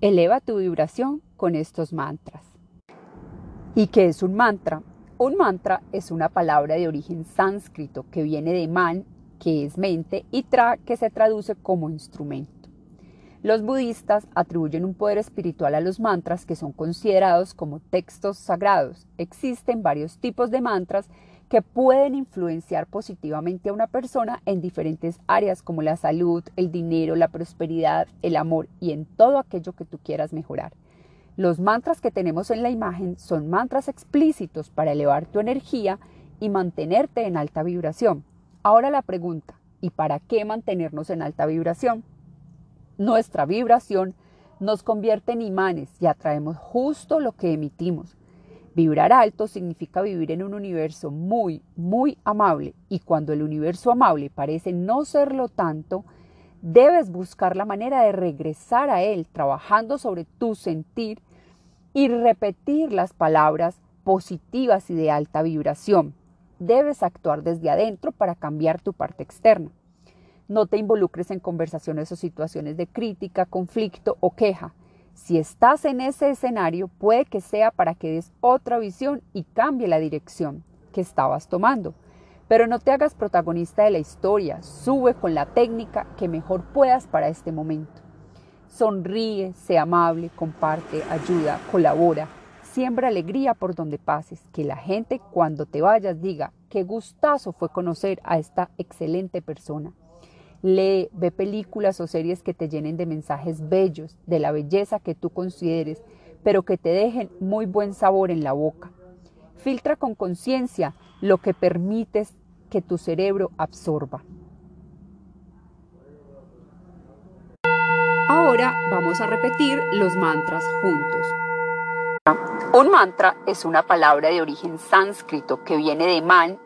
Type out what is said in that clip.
Eleva tu vibración con estos mantras. ¿Y qué es un mantra? Un mantra es una palabra de origen sánscrito que viene de man, que es mente, y tra, que se traduce como instrumento. Los budistas atribuyen un poder espiritual a los mantras que son considerados como textos sagrados. Existen varios tipos de mantras que pueden influenciar positivamente a una persona en diferentes áreas como la salud, el dinero, la prosperidad, el amor y en todo aquello que tú quieras mejorar. Los mantras que tenemos en la imagen son mantras explícitos para elevar tu energía y mantenerte en alta vibración. Ahora la pregunta, ¿y para qué mantenernos en alta vibración? Nuestra vibración nos convierte en imanes y atraemos justo lo que emitimos. Vibrar alto significa vivir en un universo muy, muy amable y cuando el universo amable parece no serlo tanto, debes buscar la manera de regresar a él trabajando sobre tu sentir y repetir las palabras positivas y de alta vibración. Debes actuar desde adentro para cambiar tu parte externa. No te involucres en conversaciones o situaciones de crítica, conflicto o queja. Si estás en ese escenario, puede que sea para que des otra visión y cambie la dirección que estabas tomando. Pero no te hagas protagonista de la historia, sube con la técnica que mejor puedas para este momento. Sonríe, sé amable, comparte, ayuda, colabora, siembra alegría por donde pases, que la gente cuando te vayas diga, qué gustazo fue conocer a esta excelente persona. Lee, ve películas o series que te llenen de mensajes bellos, de la belleza que tú consideres, pero que te dejen muy buen sabor en la boca. Filtra con conciencia lo que permites que tu cerebro absorba. Ahora vamos a repetir los mantras juntos. Un mantra es una palabra de origen sánscrito que viene de man